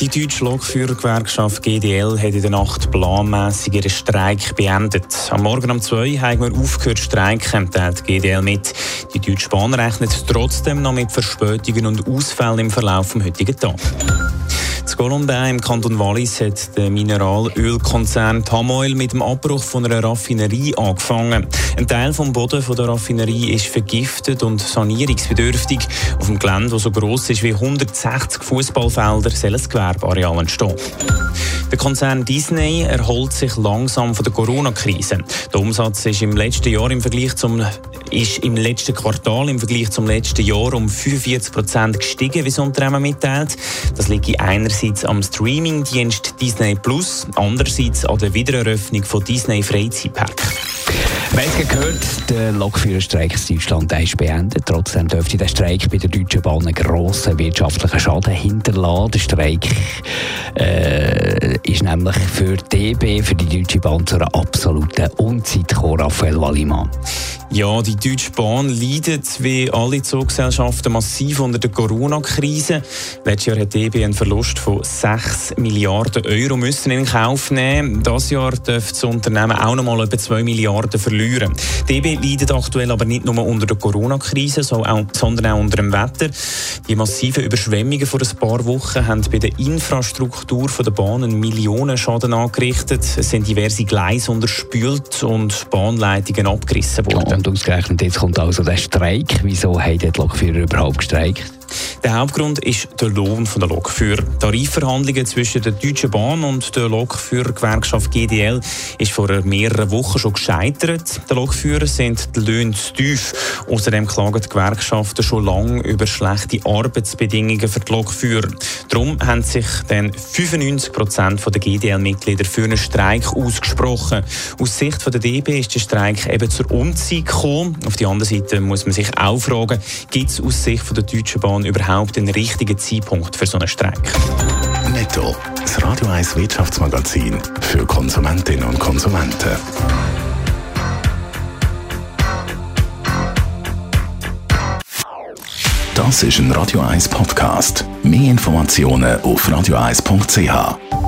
Die deutsche Lokführergewerkschaft GDL hat in der Nacht planmäßig ihren Streik beendet. Am Morgen um 2 haben wir aufgehört zu streiken, teilt GDL mit. Die Deutsche Bahn rechnet trotzdem noch mit Verspätungen und Ausfällen im Verlauf des heutigen Tages. In Colombin im Kanton Wallis hat der Mineralölkonzern Tamoil mit dem Abbruch von einer Raffinerie angefangen. Ein Teil vom Boden von der Raffinerie ist vergiftet und sanierungsbedürftig. Auf dem Gelände, das so gross ist wie 160 Fußballfelder, soll ein Gewerbeareal entstehen. Der Konzern Disney erholt sich langsam von der Corona-Krise. Der Umsatz ist im letzten Jahr im Vergleich zum ist im letzten Quartal im Vergleich zum letzten Jahr um 45 Prozent gestiegen, wie das Unternehmen mitteilt. Das liegt einerseits am Streamingdienst Disney Plus, andererseits an der Wiedereröffnung von Disney Freizeitpark. Wir gehört, der Lokführerstreik in Deutschland ist beendet. Trotzdem dürfte der Streik bei der Deutschen Bahn einen grossen wirtschaftlichen Schaden hinterlassen. Der Streik äh, ist nämlich für DB, für die Deutsche Bahn, zu einer absoluten Unzeit gekommen, Raphael Wallimann. Ja, die Deutsche Bahn leidet wie alle Zuggesellschaften massiv unter der Corona-Krise. Letztes Jahr hat DB einen Verlust von 6 Milliarden Euro müssen in Kauf nehmen. Das Jahr dürfte das Unternehmen auch noch mal etwa 2 Milliarden verlieren. DB leidet aktuell aber nicht nur unter der Corona-Krise, sondern auch unter dem Wetter. Die massiven Überschwemmungen vor ein paar Wochen haben bei der Infrastruktur der Bahnen Millionenschaden angerichtet. Es sind diverse Gleise unterspült und Bahnleitungen abgerissen worden. Und ausgerechnet jetzt kommt also der Streik. Wieso haben die Lokführer überhaupt gestreikt? Der Hauptgrund ist der Lohn der Lokführer. Tarifverhandlungen zwischen der Deutschen Bahn und der Lokführergewerkschaft GDL ist vor mehreren Wochen schon gescheitert. Die Lokführer sind die Löhne zu tief. Außerdem klagen die Gewerkschaften schon lange über schlechte Arbeitsbedingungen für die Lokführer. Darum haben sich dann 95 Prozent der GDL-Mitglieder für einen Streik ausgesprochen. Aus Sicht der DB ist der Streik eben zur Umzeit gekommen. Auf der anderen Seite muss man sich auch fragen, gibt es aus Sicht der Deutschen Bahn überhaupt den richtigen Zeitpunkt für so einen Streik? Netto, das Radio 1 Wirtschaftsmagazin für Konsumentinnen und Konsumenten. Das ist ein Radio 1 Podcast. Mehr Informationen auf radio1.ch.